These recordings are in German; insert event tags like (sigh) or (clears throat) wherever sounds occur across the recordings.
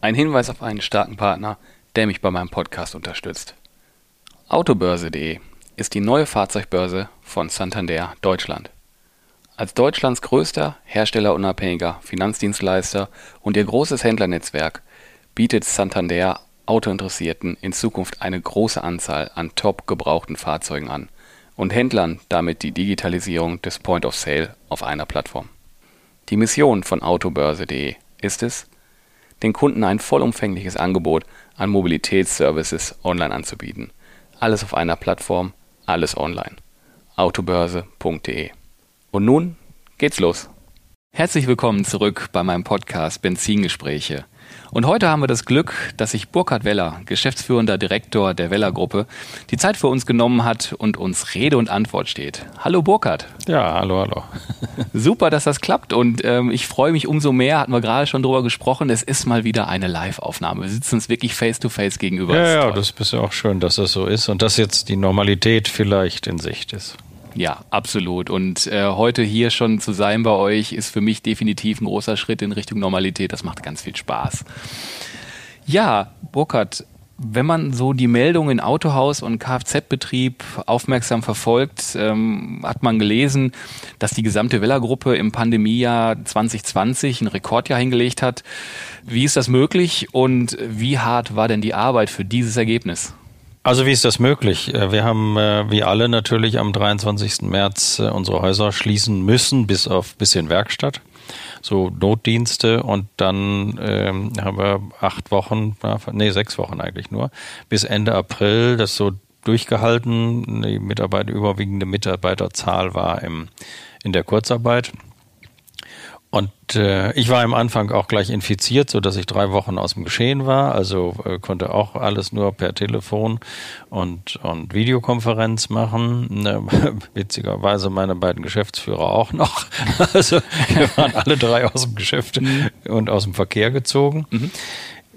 ein Hinweis auf einen starken Partner, der mich bei meinem Podcast unterstützt. Autobörse.de ist die neue Fahrzeugbörse von Santander Deutschland. Als Deutschlands größter herstellerunabhängiger Finanzdienstleister und ihr großes Händlernetzwerk bietet Santander Autointeressierten in Zukunft eine große Anzahl an top gebrauchten Fahrzeugen an und Händlern damit die Digitalisierung des Point of Sale auf einer Plattform. Die Mission von Autobörse.de ist es, den Kunden ein vollumfängliches Angebot an Mobilitätsservices online anzubieten. Alles auf einer Plattform, alles online. autobörse.de. Und nun geht's los. Herzlich willkommen zurück bei meinem Podcast Benzingespräche. Und heute haben wir das Glück, dass sich Burkhard Weller, geschäftsführender Direktor der Weller Gruppe, die Zeit für uns genommen hat und uns Rede und Antwort steht. Hallo Burkhard. Ja, hallo, hallo. (laughs) Super, dass das klappt und ähm, ich freue mich umso mehr, hatten wir gerade schon drüber gesprochen, es ist mal wieder eine Live-Aufnahme. Wir sitzen uns wirklich face-to-face gegenüber. Ja, ja, das ist ja auch schön, dass das so ist und dass jetzt die Normalität vielleicht in Sicht ist. Ja, absolut. Und äh, heute hier schon zu sein bei euch ist für mich definitiv ein großer Schritt in Richtung Normalität. Das macht ganz viel Spaß. Ja, Burkhard, wenn man so die Meldungen in Autohaus und Kfz-Betrieb aufmerksam verfolgt, ähm, hat man gelesen, dass die gesamte Weller-Gruppe im Pandemiejahr 2020 ein Rekordjahr hingelegt hat. Wie ist das möglich und wie hart war denn die Arbeit für dieses Ergebnis? Also wie ist das möglich? Äh, wir haben äh, wie alle natürlich am 23. März äh, unsere Häuser schließen müssen, bis auf bisschen Werkstatt, so Notdienste und dann ähm, haben wir acht Wochen, nee sechs Wochen eigentlich nur, bis Ende April das so durchgehalten. Die Mitarbeiter, überwiegende Mitarbeiterzahl war im, in der Kurzarbeit. Und äh, ich war am Anfang auch gleich infiziert, so dass ich drei Wochen aus dem Geschehen war. Also äh, konnte auch alles nur per Telefon und und Videokonferenz machen. Ne, (laughs) witzigerweise meine beiden Geschäftsführer auch noch. (laughs) Also wir waren alle drei aus dem Geschäft mhm. und aus dem Verkehr gezogen. Mhm.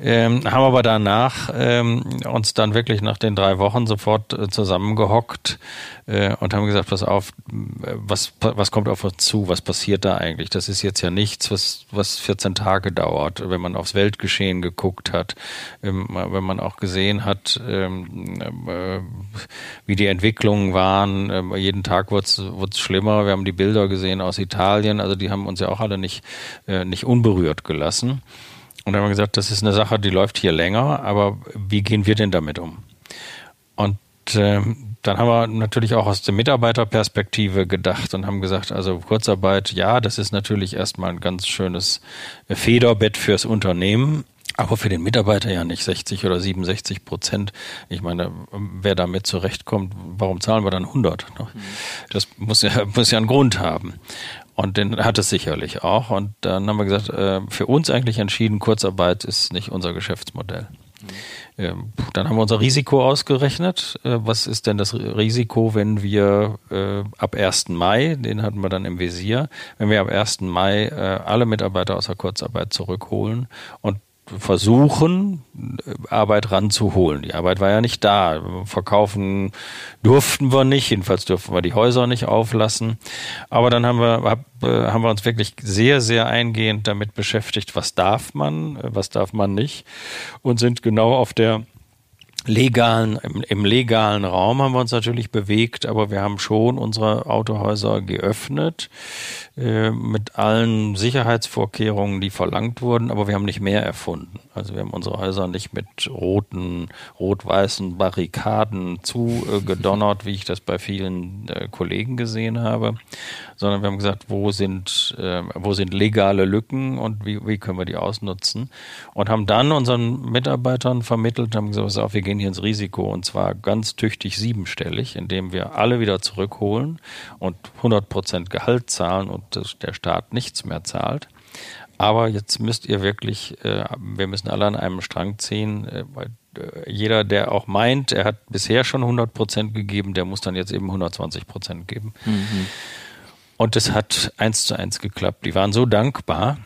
Ähm, haben aber danach ähm, uns dann wirklich nach den drei Wochen sofort äh, zusammengehockt äh, und haben gesagt, pass auf, was, was kommt auf uns zu, was passiert da eigentlich? Das ist jetzt ja nichts, was, was 14 Tage dauert, wenn man aufs Weltgeschehen geguckt hat, ähm, wenn man auch gesehen hat, ähm, äh, wie die Entwicklungen waren. Äh, jeden Tag wurde es schlimmer. Wir haben die Bilder gesehen aus Italien, also die haben uns ja auch alle nicht, äh, nicht unberührt gelassen. Und dann haben wir gesagt, das ist eine Sache, die läuft hier länger, aber wie gehen wir denn damit um? Und ähm, dann haben wir natürlich auch aus der Mitarbeiterperspektive gedacht und haben gesagt, also Kurzarbeit, ja, das ist natürlich erstmal ein ganz schönes Federbett fürs Unternehmen, aber für den Mitarbeiter ja nicht 60 oder 67 Prozent. Ich meine, wer damit zurechtkommt, warum zahlen wir dann 100? Ne? Das muss ja, (laughs) muss ja einen Grund haben. Und den hat es sicherlich auch. Und dann haben wir gesagt, äh, für uns eigentlich entschieden, Kurzarbeit ist nicht unser Geschäftsmodell. Mhm. Dann haben wir unser Risiko ausgerechnet. Äh, was ist denn das Risiko, wenn wir äh, ab 1. Mai, den hatten wir dann im Visier, wenn wir ab 1. Mai alle Mitarbeiter aus der Kurzarbeit zurückholen und versuchen, Arbeit ranzuholen. Die Arbeit war ja nicht da. Verkaufen durften wir nicht, jedenfalls durften wir die Häuser nicht auflassen. Aber dann haben wir, äh, haben wir uns wirklich sehr, sehr eingehend damit beschäftigt, was darf man, was darf man nicht und sind genau auf der legalen, im, im, legalen Raum haben wir uns natürlich bewegt, aber wir haben schon unsere Autohäuser geöffnet äh, mit allen Sicherheitsvorkehrungen, die verlangt wurden, aber wir haben nicht mehr erfunden. Also wir haben unsere Häuser nicht mit roten, rot-weißen Barrikaden zugedonnert, wie ich das bei vielen äh, Kollegen gesehen habe, sondern wir haben gesagt, wo sind, äh, wo sind legale Lücken und wie, wie können wir die ausnutzen und haben dann unseren Mitarbeitern vermittelt, haben gesagt, auf, wir gehen hier ins Risiko und zwar ganz tüchtig siebenstellig, indem wir alle wieder zurückholen und 100 Prozent Gehalt zahlen und der Staat nichts mehr zahlt. aber jetzt müsst ihr wirklich, äh, wir müssen alle an einem Strang ziehen. Äh, äh jeder, der auch meint, er hat bisher schon 100 Prozent gegeben, der muss dann jetzt eben 120 Prozent geben. Mhm. Und es hat eins zu eins geklappt. Die waren so dankbar,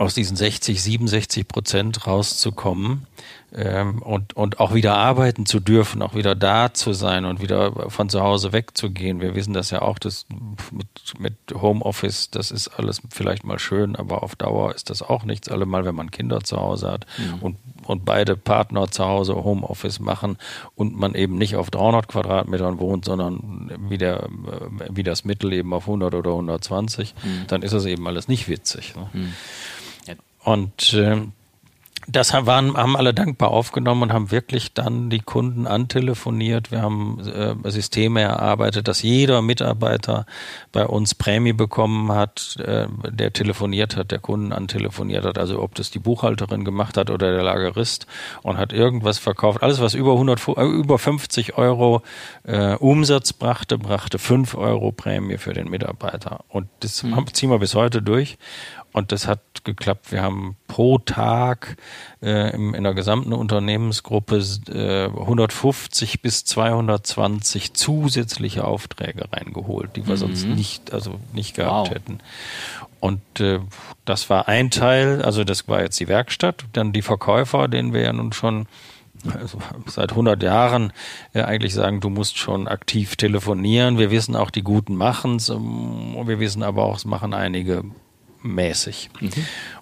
aus diesen 60, 67 Prozent rauszukommen ähm, und, und auch wieder arbeiten zu dürfen, auch wieder da zu sein und wieder von zu Hause wegzugehen. Wir wissen das ja auch, das mit, mit Homeoffice, das ist alles vielleicht mal schön, aber auf Dauer ist das auch nichts, allemal wenn man Kinder zu Hause hat mhm. und, und beide Partner zu Hause Homeoffice machen und man eben nicht auf 300 Quadratmetern wohnt, sondern wie, der, wie das Mittel eben auf 100 oder 120, mhm. dann ist das eben alles nicht witzig. Ne? Mhm. Und äh, das waren, haben alle dankbar aufgenommen und haben wirklich dann die Kunden antelefoniert. Wir haben äh, Systeme erarbeitet, dass jeder Mitarbeiter bei uns Prämie bekommen hat, äh, der telefoniert hat, der Kunden antelefoniert hat. Also ob das die Buchhalterin gemacht hat oder der Lagerist und hat irgendwas verkauft. Alles, was über 100, äh, über 50 Euro äh, Umsatz brachte, brachte 5 Euro Prämie für den Mitarbeiter. Und das mhm. ziehen wir bis heute durch. Und das hat geklappt. Wir haben pro Tag äh, im, in der gesamten Unternehmensgruppe äh, 150 bis 220 zusätzliche Aufträge reingeholt, die wir mhm. sonst nicht, also nicht gehabt wow. hätten. Und äh, das war ein Teil, also das war jetzt die Werkstatt, dann die Verkäufer, denen wir ja nun schon also seit 100 Jahren äh, eigentlich sagen, du musst schon aktiv telefonieren. Wir wissen auch, die Guten machen es. Ähm, wir wissen aber auch, es machen einige mäßig. Mhm.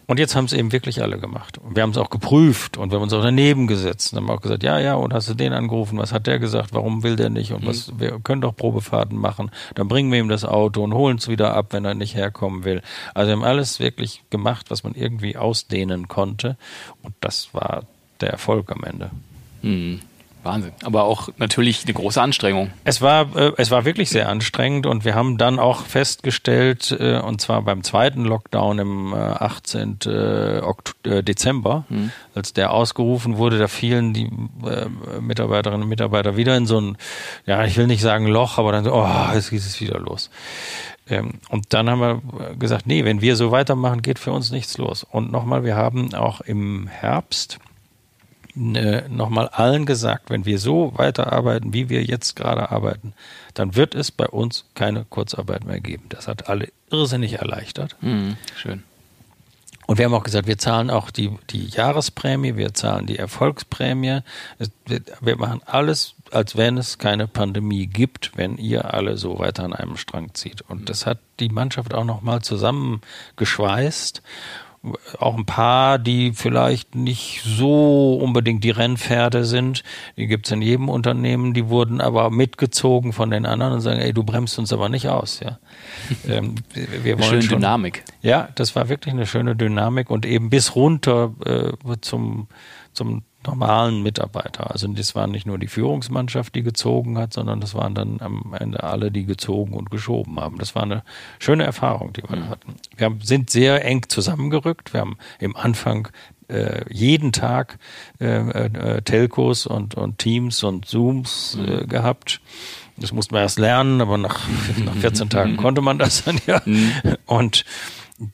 Und jetzt haben es eben wirklich alle gemacht. Und wir haben es auch geprüft und wir haben uns auch daneben gesetzt und haben auch gesagt, ja, ja, und hast du den angerufen, was hat der gesagt, warum will der nicht und mhm. was, wir können doch Probefahrten machen, dann bringen wir ihm das Auto und holen es wieder ab, wenn er nicht herkommen will. Also wir haben alles wirklich gemacht, was man irgendwie ausdehnen konnte und das war der Erfolg am Ende. Mhm. Wahnsinn. Aber auch natürlich eine große Anstrengung. Es war, äh, es war wirklich sehr anstrengend und wir haben dann auch festgestellt, äh, und zwar beim zweiten Lockdown im äh, 18. Äh, äh, Dezember, mhm. als der ausgerufen wurde, da fielen die äh, Mitarbeiterinnen und Mitarbeiter wieder in so ein, ja, ich will nicht sagen Loch, aber dann so, oh, jetzt geht es wieder los. Ähm, und dann haben wir gesagt, nee, wenn wir so weitermachen, geht für uns nichts los. Und nochmal, wir haben auch im Herbst nochmal allen gesagt, wenn wir so weiterarbeiten, wie wir jetzt gerade arbeiten, dann wird es bei uns keine Kurzarbeit mehr geben. Das hat alle irrsinnig erleichtert. Mhm, schön. Und wir haben auch gesagt, wir zahlen auch die, die Jahresprämie, wir zahlen die Erfolgsprämie. Wir machen alles, als wenn es keine Pandemie gibt, wenn ihr alle so weiter an einem Strang zieht. Und das hat die Mannschaft auch nochmal zusammengeschweißt auch ein paar, die vielleicht nicht so unbedingt die Rennpferde sind. Die gibt es in jedem Unternehmen, die wurden aber mitgezogen von den anderen und sagen, ey, du bremst uns aber nicht aus. Ja. (laughs) ähm, wir wollen schöne schon, Dynamik. Ja, das war wirklich eine schöne Dynamik und eben bis runter äh, zum, zum normalen Mitarbeiter. Also das waren nicht nur die Führungsmannschaft, die gezogen hat, sondern das waren dann am Ende alle, die gezogen und geschoben haben. Das war eine schöne Erfahrung, die wir mhm. hatten. Wir haben, sind sehr eng zusammengerückt. Wir haben im Anfang äh, jeden Tag äh, äh, Telcos und, und Teams und Zooms äh, mhm. gehabt. Das mussten wir erst lernen, aber nach, (laughs) nach 14 Tagen (laughs) konnte man das dann ja. Mhm. Und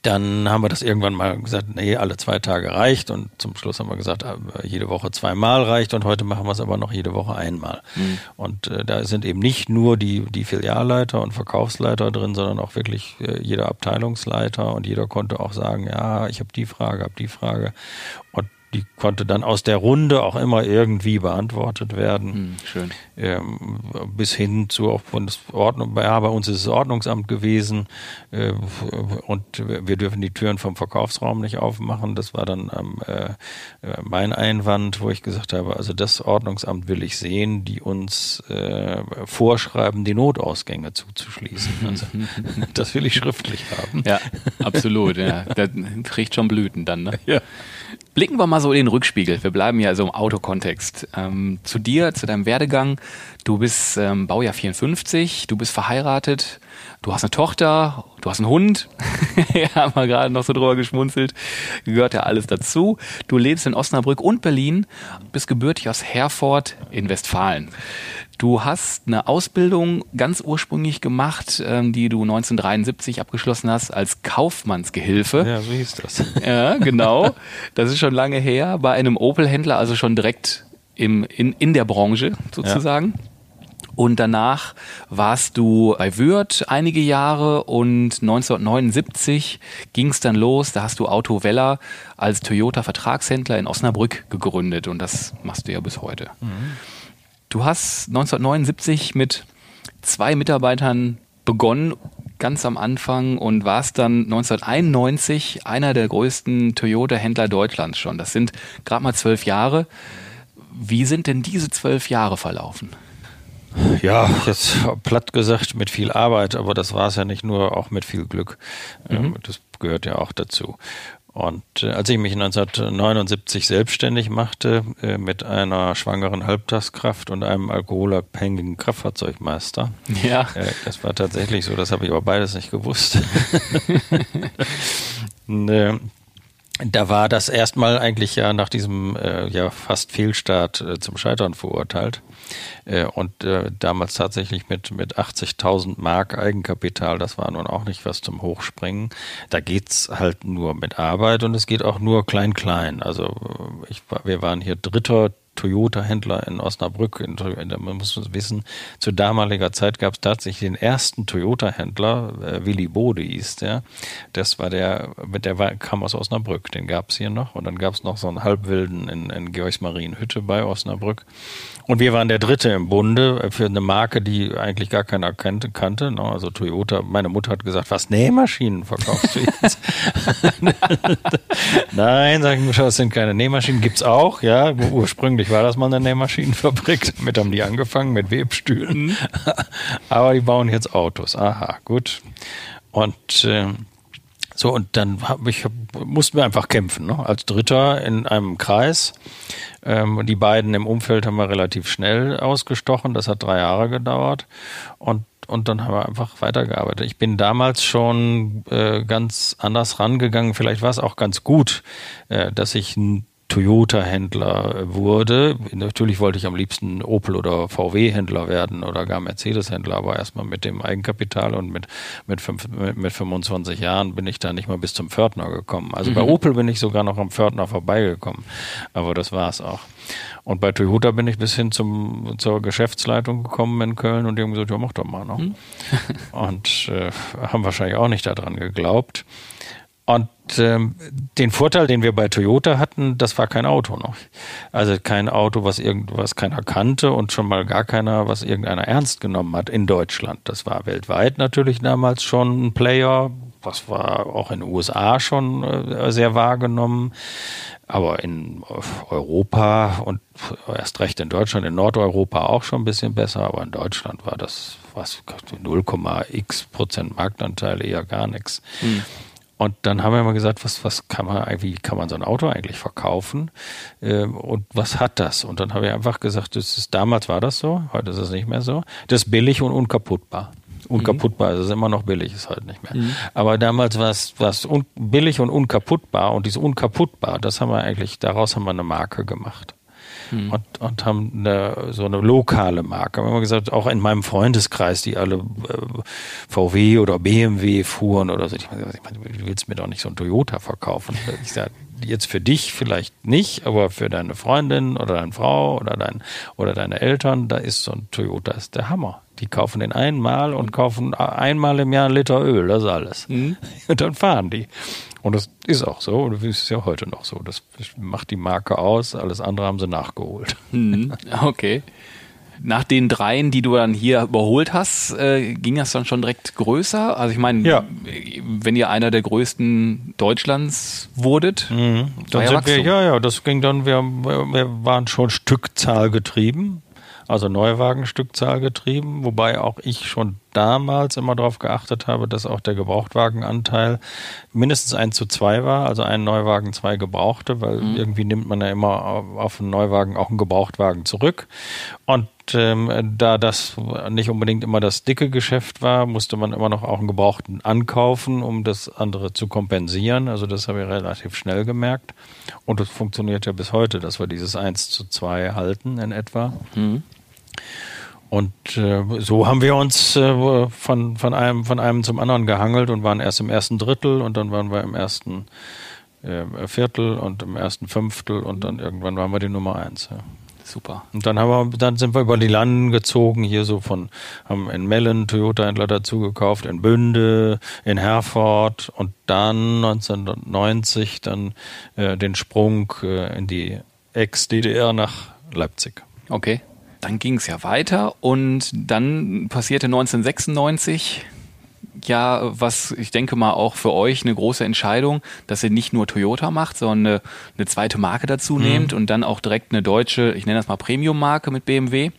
dann haben wir das irgendwann mal gesagt, nee, alle zwei Tage reicht und zum Schluss haben wir gesagt, äh, jede Woche zweimal reicht und heute machen wir es aber noch jede Woche einmal. Mhm. Und äh, da sind eben nicht nur die, die Filialleiter und Verkaufsleiter drin, sondern auch wirklich äh, jeder Abteilungsleiter und jeder konnte auch sagen, ja, ich habe die Frage, habe die Frage. Und die konnte dann aus der Runde auch immer irgendwie beantwortet werden. Hm, schön. Ähm, bis hin zu auch Bundesordnung, ja, bei uns ist es Ordnungsamt gewesen äh, und wir dürfen die Türen vom Verkaufsraum nicht aufmachen. Das war dann ähm, äh, mein Einwand, wo ich gesagt habe, also das Ordnungsamt will ich sehen, die uns äh, vorschreiben, die Notausgänge zuzuschließen. (laughs) Also, das will ich schriftlich haben. Ja, absolut. Ja. Das kriegt schon Blüten dann. Ne? Ja. Blicken wir mal so in den Rückspiegel. Wir bleiben ja so im Autokontext. Ähm, zu dir, zu deinem Werdegang. Du bist ähm, Baujahr 54, du bist verheiratet, Du hast eine Tochter, du hast einen Hund. (laughs) (laughs) ja, haben wir gerade noch so drüber geschmunzelt. Gehört ja alles dazu. Du lebst in Osnabrück und Berlin, bist gebürtig aus Herford in Westfalen. Du hast eine Ausbildung ganz ursprünglich gemacht, ähm, die du 1973 abgeschlossen hast als Kaufmannsgehilfe. Ja, so hieß das. (laughs) Ja, genau. Das ist schon lange her. Bei einem Opel-Händler, also schon direkt im, in, in der Branche sozusagen. Ja. Und danach warst du bei Würth einige Jahre und 1979 ging es dann los. Da hast du Auto Weller als Toyota-Vertragshändler in Osnabrück gegründet und das machst du ja bis heute. Mhm. Du hast 1979 mit zwei Mitarbeitern begonnen, ganz am Anfang und warst dann 1991 einer der größten Toyota-Händler Deutschlands schon. Das sind gerade mal zwölf Jahre. Wie sind denn diese zwölf Jahre verlaufen? Ja, jetzt platt gesagt mit viel Arbeit, aber das war es ja nicht nur, auch mit viel Glück. Mhm. Ähm, das gehört ja auch dazu. Und äh, als ich mich 1979 selbstständig machte äh, mit einer schwangeren Halbtagskraft und einem alkoholabhängigen Kraftfahrzeugmeister, ja. Äh, das war tatsächlich so, das habe ich aber beides nicht gewusst. äh, (laughs) (laughs) da war das erstmal eigentlich ja nach diesem äh, ja fast Fehlstart äh, zum Scheitern verurteilt. Äh, und äh, damals tatsächlich mit, mit 80.000 Mark Eigenkapital, das war nun auch nicht was zum Hochspringen. Da geht's halt nur mit Arbeit und es geht auch nur klein-klein. Also äh, ich, wir waren hier dritter Toyota-Händler in Osnabrück. In, in, man muss wissen, zu damaliger Zeit gab es tatsächlich den ersten Toyota-Händler, äh, Willy Bode hieß der. Das war der, der war, kam aus Osnabrück, den gab es hier noch. Und dann gab es noch so einen Halbwilden in, in Georgsmarienhütte bei Osnabrück. Und wir waren der Dritte im Bunde für eine Marke, die eigentlich gar keiner kannte. kannte ne? Also Toyota, meine Mutter hat gesagt, was Nähmaschinen verkaufst du jetzt? (laughs) Nein, sagen wir, das sind keine Nähmaschinen, gibt's auch, ja. Ursprünglich war das mal eine Nähmaschinenfabrik, (laughs) damit haben die angefangen, mit Webstühlen. Mhm. (laughs) Aber die bauen jetzt Autos. Aha, gut. Und äh, so, und dann hab ich, mussten wir einfach kämpfen, ne? als Dritter in einem Kreis. Ähm, die beiden im Umfeld haben wir relativ schnell ausgestochen. Das hat drei Jahre gedauert. Und und dann haben wir einfach weitergearbeitet. Ich bin damals schon äh, ganz anders rangegangen. Vielleicht war es auch ganz gut, äh, dass ich ein Toyota-Händler wurde. Natürlich wollte ich am liebsten Opel- oder VW-Händler werden oder gar Mercedes-Händler, aber erstmal mit dem Eigenkapital und mit, mit, fünf, mit 25 Jahren bin ich da nicht mal bis zum Pförtner gekommen. Also mhm. bei Opel bin ich sogar noch am Pförtner vorbeigekommen, aber das war es auch. Und bei Toyota bin ich bis hin zum, zur Geschäftsleitung gekommen in Köln und die haben gesagt, ja, mach doch mal. Ne? Mhm. und äh, haben wahrscheinlich auch nicht daran geglaubt. Und ähm, den Vorteil, den wir bei Toyota hatten, das war kein Auto noch. Also kein Auto, was irgendwas keiner kannte und schon mal gar keiner, was irgendeiner ernst genommen hat in Deutschland. Das war weltweit natürlich damals schon ein Player. Das war auch in den USA schon äh, sehr wahrgenommen. Aber in Europa und erst recht in Deutschland, in Nordeuropa auch schon ein bisschen besser, aber in Deutschland war das was 0,x Prozent Marktanteil eher gar nichts. Mhm. Und dann haben wir mal gesagt, was, was kann man wie kann man so ein Auto eigentlich verkaufen? Ähm, und was hat das? Und dann haben wir einfach gesagt, das ist, damals war das so, heute ist es nicht mehr so. Das ist billig und unkaputtbar. Unkaputtbar, mhm. ist immer noch billig, ist halt nicht mehr. Mhm. Aber damals war es, war es billig und unkaputtbar und dieses unkaputtbar, das haben wir eigentlich, daraus haben wir eine Marke gemacht mhm. und, und haben eine, so eine lokale Marke. Wir haben gesagt, auch in meinem Freundeskreis, die alle äh, VW oder BMW fuhren oder so. Ich meine, du willst mir doch nicht so ein Toyota verkaufen. Ich sage, jetzt für dich vielleicht nicht, aber für deine Freundin oder deine Frau oder dein oder deine Eltern, da ist so ein Toyota ist der Hammer. Die kaufen den einmal und kaufen einmal im Jahr einen Liter Öl, das ist alles. Mhm. (laughs) Und dann fahren die. Und das ist auch so, und das ist ja heute noch so. Das macht die Marke aus, alles andere haben sie nachgeholt. Mhm. (laughs) Okay. Nach den dreien, die du dann hier überholt hast, äh, ging das dann schon direkt größer? Also ich meine, ja. wenn ihr einer der größten Deutschlands wurdet, mhm. dann sind wir, ja, ja, das ging dann, wir, wir waren schon Stückzahl getrieben, also Neuwagenstückzahl getrieben, wobei auch ich schon damals immer darauf geachtet habe, dass auch der Gebrauchtwagenanteil mindestens 1 zu 2 war, also ein Neuwagen, zwei Gebrauchte, weil mhm. irgendwie nimmt man ja immer auf einen Neuwagen auch einen Gebrauchtwagen zurück. Und ähm, da das nicht unbedingt immer das dicke Geschäft war, musste man immer noch auch einen Gebrauchten ankaufen, um das andere zu kompensieren. Also das habe ich relativ schnell gemerkt. Und das funktioniert ja bis heute, dass wir dieses 1 zu 2 halten in etwa. Mhm. Und äh, so haben wir uns äh, von, von, einem, von einem zum anderen gehangelt und waren erst im ersten Drittel und dann waren wir im ersten äh, Viertel und im ersten Fünftel und dann irgendwann waren wir die Nummer eins. Ja. Super. Und dann haben wir, dann sind wir über die Landen gezogen, hier so von, haben in Mellen Toyota-Händler dazu gekauft, in Bünde, in Herford und dann 1990 dann äh, den Sprung äh, in die Ex-DDR nach Leipzig. Okay. Dann ging es ja weiter und dann passierte 1996 ja, was ich denke mal auch für euch eine große Entscheidung, dass ihr nicht nur Toyota macht, sondern eine, eine zweite Marke dazu mhm. nehmt und dann auch direkt eine deutsche, ich nenne das mal Premium-Marke mit BMW.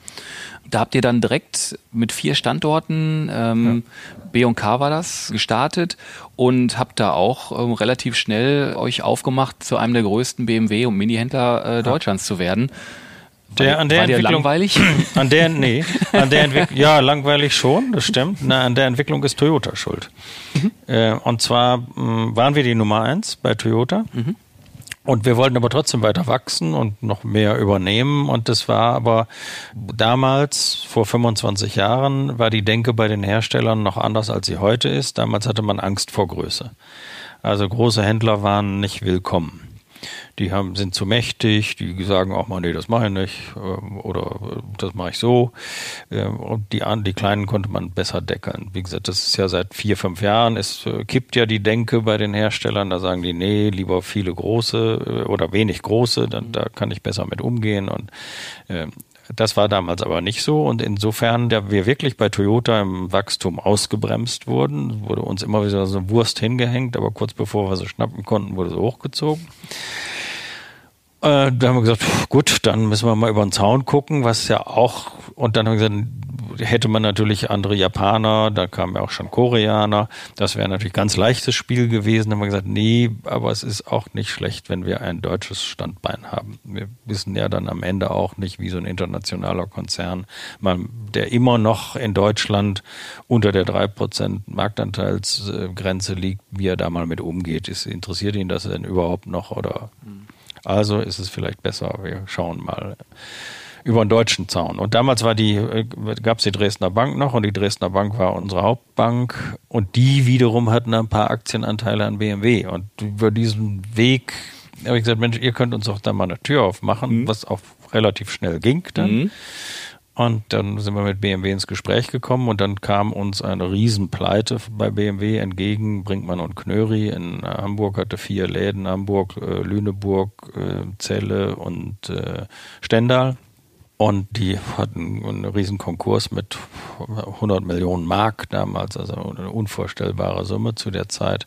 Da habt ihr dann direkt mit vier Standorten, ähm, ja. B und K war das, gestartet und habt da auch ähm, relativ schnell euch aufgemacht, zu einem der größten BMW- und Mini-Händler äh, Deutschlands ja. zu werden. Der, an der war Entwicklung, langweilig? (clears throat) An der, nee, an der Entwicklung, ja, langweilig schon, das stimmt. Na, an der Entwicklung ist Toyota schuld. Mhm. Äh, und zwar mh, hm, waren wir die Nummer eins bei Toyota. Mhm. Und wir wollten aber trotzdem weiter wachsen und noch mehr übernehmen. Und das war aber damals, vor 25 Jahren, war die Denke bei den Herstellern noch anders, als sie heute ist. Damals hatte man Angst vor Größe. Also große Händler waren nicht willkommen die haben, sind zu mächtig, die sagen auch mal, nee, das mache ich nicht ähm, oder äh, das mache ich so. Ähm, und die, die Kleinen konnte man besser deckeln. Wie gesagt, das ist ja seit vier, fünf Jahren, es äh, kippt ja die Denke bei den Herstellern, da sagen die, nee, lieber viele große äh, oder wenig große, dann, da kann ich besser mit umgehen und ähm, das war damals aber nicht so und insofern, da wir wirklich bei Toyota im Wachstum ausgebremst wurden, wurde uns immer wieder so eine Wurst hingehängt, aber kurz bevor wir sie schnappen konnten, wurde sie hochgezogen. Äh, da haben wir gesagt, gut, dann müssen wir mal über den Zaun gucken, was ja auch, und dann haben wir gesagt, hätte man natürlich andere Japaner, da kamen ja auch schon Koreaner, das wäre natürlich ganz leichtes Spiel gewesen. Dann haben wir gesagt, nee, aber es ist auch nicht schlecht, wenn wir ein deutsches Standbein haben. Wir wissen ja dann am Ende auch nicht, wie so ein internationaler Konzern, der immer noch in Deutschland unter der 3% Marktanteilsgrenze liegt, wie er da mal mit umgeht. Ist, interessiert ihn das denn überhaupt noch oder? Mhm. Also ist es vielleicht besser, wir schauen mal über den deutschen Zaun. Und damals war die, äh, gab es die Dresdner Bank noch und die Dresdner Bank war unsere Hauptbank und die wiederum hatten ein paar Aktienanteile an BMW. Und über diesen Weg habe ich gesagt, Mensch, ihr könnt uns doch da mal eine Tür aufmachen, mhm. was auch relativ schnell ging dann. Mhm. Und dann sind wir mit BMW ins Gespräch gekommen und dann kam uns eine Riesenpleite bei BMW entgegen. Brinkmann und Knöri in Hamburg hatte vier Läden, Hamburg, äh, Lüneburg, äh, Celle und äh, Stendal. Und die hatten einen riesen Konkurs mit 100 Millionen Mark damals, also eine unvorstellbare Summe zu der Zeit.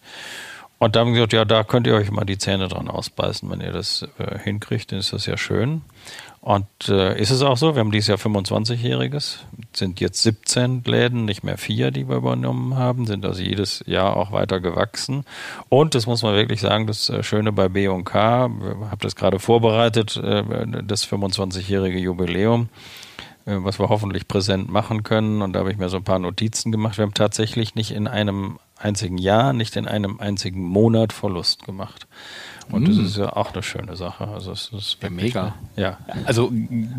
Und da haben wir gesagt, ja, da könnt ihr euch mal die Zähne dran ausbeißen. Wenn ihr das äh, hinkriegt, dann ist das ja schön. Und äh, ist es auch so, wir haben dieses Jahr 25-Jähriges, sind jetzt 17 Läden, nicht mehr vier, die wir übernommen haben, sind also jedes Jahr auch weiter gewachsen. Und das muss man wirklich sagen, das äh, Schöne bei B und K, ich habe das gerade vorbereitet, äh, das 25-jährige Jubiläum äh, was wir hoffentlich präsent machen können. Und da habe ich mir so ein paar Notizen gemacht. Wir haben tatsächlich nicht in einem einzigen Jahr, nicht in einem einzigen Monat Verlust gemacht. Und das mm. ist ja auch eine schöne Sache. Also es ist ja, mega. Ja. Also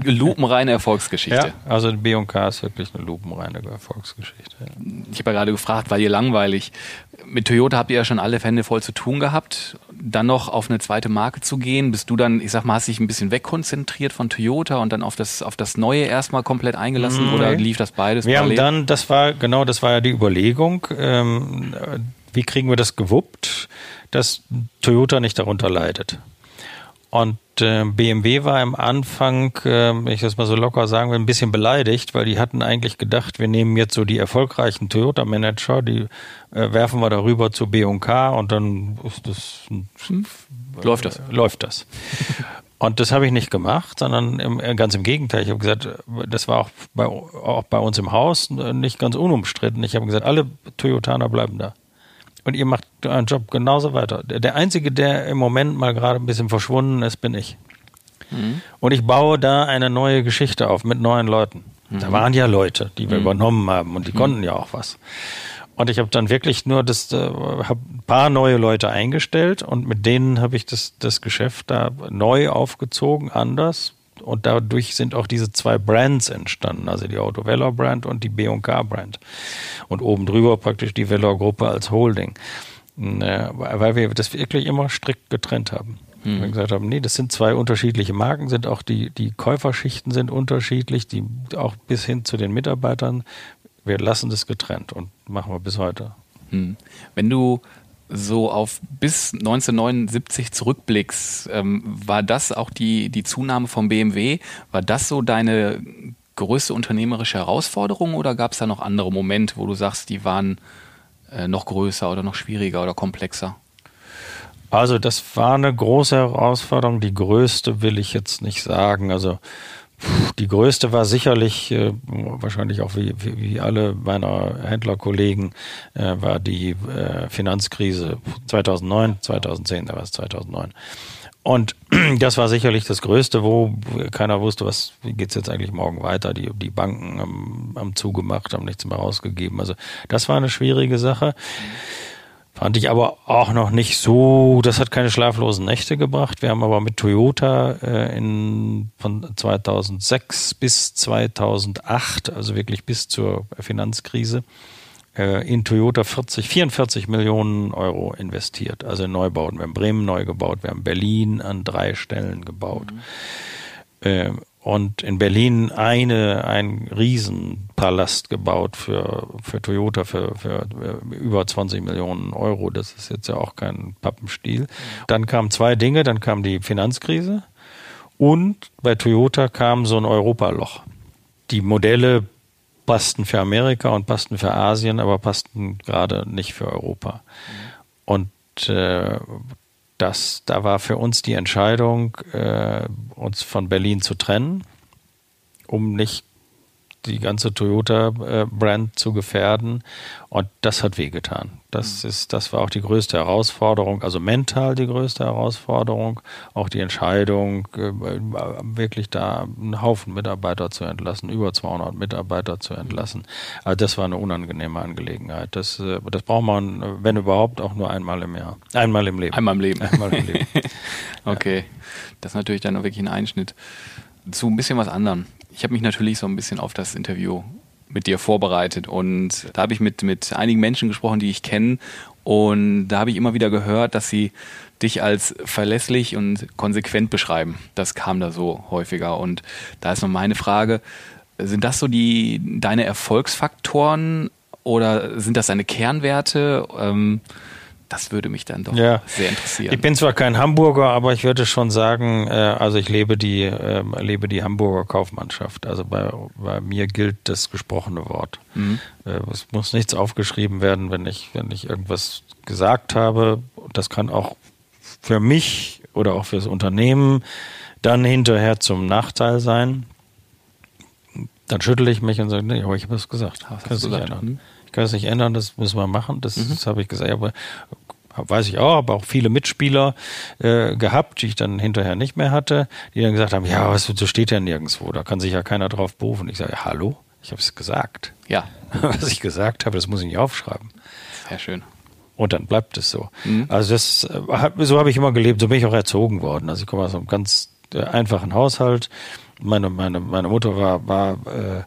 lupenreine Erfolgsgeschichte. Ja, also B&K ist wirklich eine lupenreine Erfolgsgeschichte. Ich habe ja gerade gefragt, war ihr langweilig? Mit Toyota habt ihr ja schon alle Hände voll zu tun gehabt. Dann noch auf eine zweite Marke zu gehen, bist du dann, ich sag mal, hast dich ein bisschen wegkonzentriert von Toyota und dann auf das, auf das Neue erstmal komplett eingelassen nee. oder lief das beides? Wir parallel? haben dann, das war, genau, das war ja die Überlegung, ähm, wie kriegen wir das gewuppt? Dass Toyota nicht darunter leidet. Und äh, BMW war am Anfang, äh, wenn ich das mal so locker sagen will, ein bisschen beleidigt, weil die hatten eigentlich gedacht, wir nehmen jetzt so die erfolgreichen Toyota-Manager, die äh, werfen wir darüber zu B&K und dann ist das, läuft das. läuft das. Und das habe ich nicht gemacht, sondern im, äh, ganz im Gegenteil. Ich habe gesagt, das war auch bei, auch bei uns im Haus nicht ganz unumstritten. Ich habe gesagt, alle Toyotaner bleiben da. Und ihr macht euren Job genauso weiter. Der Einzige, der im Moment mal gerade ein bisschen verschwunden ist, bin ich. Mhm. Und ich baue da eine neue Geschichte auf mit neuen Leuten. Mhm. Da waren ja Leute, die wir mhm. übernommen haben und die mhm. konnten ja auch was. Und ich habe dann wirklich nur das, äh, habe ein paar neue Leute eingestellt und mit denen habe ich das, das Geschäft da neu aufgezogen, anders. Und dadurch sind auch diese zwei Brands entstanden, also die Auto Velar Brand und die B&K Brand. Und oben drüber praktisch die Velar Gruppe als Holding. Äh, weil wir das wirklich immer strikt getrennt haben. Mhm. Wir gesagt haben, nee, das sind zwei unterschiedliche Marken, sind auch die, die Käuferschichten sind unterschiedlich, die auch bis hin zu den Mitarbeitern wir lassen das getrennt und machen wir bis heute. Hm. Wenn du so auf bis 1979 zurückblickst, ähm, war das auch die, die Zunahme vom BMW? War das so deine größte unternehmerische Herausforderung oder gab es da noch andere Momente, wo du sagst, die waren äh, noch größer oder noch schwieriger oder komplexer? Also das war eine große Herausforderung. Die größte will ich jetzt nicht sagen. Also die größte war sicherlich, äh, wahrscheinlich auch wie, wie, alle meiner Händlerkollegen, äh, war die äh, Finanzkrise 2009, 2010, da war es 2009. Und (clears throat) das war sicherlich das Größte, wo keiner wusste, was, geht's jetzt eigentlich morgen weiter. Die, die Banken haben, haben zugemacht, haben nichts mehr rausgegeben. Also das war eine schwierige Sache. Fand ich aber auch noch nicht so, das hat keine schlaflosen Nächte gebracht. Wir haben aber mit Toyota äh, in, von 2006 bis 2008, also wirklich bis zur Finanzkrise, äh, in Toyota 40, 44 Millionen Euro investiert, also in Neubauten. Wir haben Bremen neu gebaut, wir haben Berlin an drei Stellen gebaut. Mhm. Äh, und in Berlin eine, ein Riesenpalast gebaut für, für Toyota für, für über 20 Millionen Euro. Das ist jetzt ja auch kein Pappenstiel. Dann kamen zwei Dinge, dann kam die Finanzkrise und bei Toyota kam so ein Europaloch. Die Modelle passten für Amerika und passten für Asien, aber passten gerade nicht für Europa. Und äh, das, da war für uns die Entscheidung, äh, uns von Berlin zu trennen, um nicht die ganze Toyota-Brand zu gefährden. Und das hat wehgetan. Das mhm. ist, das war auch die größte Herausforderung, also mental die größte Herausforderung, auch die Entscheidung, äh, wirklich da einen Haufen Mitarbeiter zu entlassen, über 200 Mitarbeiter zu entlassen. Also das war eine unangenehme Angelegenheit. Das, äh, das braucht man, wenn überhaupt, auch nur einmal im Jahr. Einmal im Leben. Einmal im Leben. Einmal im (laughs) Leben. okay. Das ist natürlich dann wirklich ein Einschnitt zu ein bisschen was anderem ich habe mich natürlich so ein bisschen auf das Interview mit dir vorbereitet und da habe ich mit, mit einigen Menschen gesprochen, die ich kenne und da habe ich immer wieder gehört, dass sie dich als verlässlich und konsequent beschreiben. Das kam da so häufiger und da ist noch meine Frage, sind das so die deine Erfolgsfaktoren oder sind das deine Kernwerte? Ähm, das würde mich dann doch ja. sehr interessieren. Ich bin zwar kein Hamburger, aber ich würde schon sagen, äh, also ich lebe die, äh, lebe die Hamburger Kaufmannschaft. Also bei, bei mir gilt das gesprochene Wort. Mhm. Äh, es muss nichts aufgeschrieben werden, wenn ich, wenn ich irgendwas gesagt habe. Das kann auch für mich oder auch fürs Unternehmen dann hinterher zum Nachteil sein. Dann schüttel ich mich und sage, nee, aber ich habe es gesagt. Hast du gesagt? Ich kann es nicht ändern, das müssen wir machen. Das, mhm. das habe ich gesagt. Aber weiß ich auch, habe auch viele Mitspieler äh, gehabt, die ich dann hinterher nicht mehr hatte, die dann gesagt haben, ja, was so steht ja nirgendwo, da kann sich ja keiner drauf berufen. Ich sage, hallo, ich habe es gesagt. Ja. (laughs) Was ich gesagt habe, das muss ich nicht aufschreiben. Sehr schön. Und dann bleibt es so. Mhm. Also das, äh, so habe ich immer gelebt, so bin ich auch erzogen worden. Also ich komme aus einem ganz äh, einfachen Haushalt meine, meine, meine Mutter war, war äh,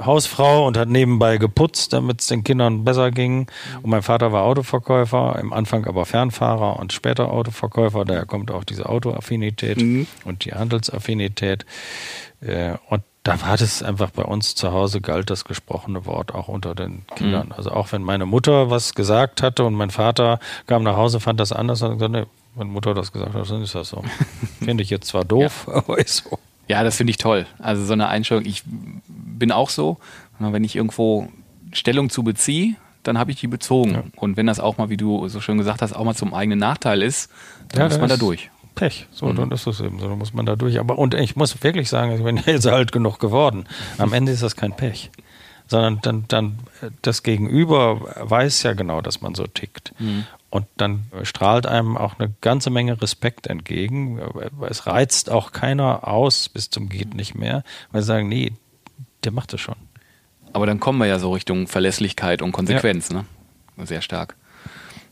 Hausfrau und hat nebenbei geputzt, damit es den Kindern besser ging. Und mein Vater war Autoverkäufer, im Anfang aber Fernfahrer und später Autoverkäufer. Daher kommt auch diese Autoaffinität mhm. und die Handelsaffinität. Äh, und da war das einfach bei uns zu Hause galt das gesprochene Wort auch unter den Kindern. Mhm. Also auch wenn meine Mutter was gesagt hatte und mein Vater kam nach Hause, fand das anders und gesagt, nee, meine Mutter hat das gesagt hat, dann ist das so. (laughs) Finde ich jetzt zwar doof, ja. aber ist so. Ja, das finde ich toll. Also so eine Einstellung, ich bin auch so, wenn ich irgendwo Stellung zu beziehe, dann habe ich die bezogen. Ja. Und wenn das auch mal, wie du so schön gesagt hast, auch mal zum eigenen Nachteil ist, dann ja, muss man da durch. Pech. So, mhm. dann ist es eben so. Dann muss man da durch. Aber und ich muss wirklich sagen, ich bin (laughs) jetzt alt genug geworden. Am Ende ist das kein Pech. Sondern dann, dann das Gegenüber weiß ja genau, dass man so tickt. Mhm. Und dann strahlt einem auch eine ganze Menge Respekt entgegen. Es reizt auch keiner aus bis zum Geht nicht mehr, weil sie sagen, nee, der macht das schon. Aber dann kommen wir ja so Richtung Verlässlichkeit und Konsequenz, ja. ne? Sehr stark.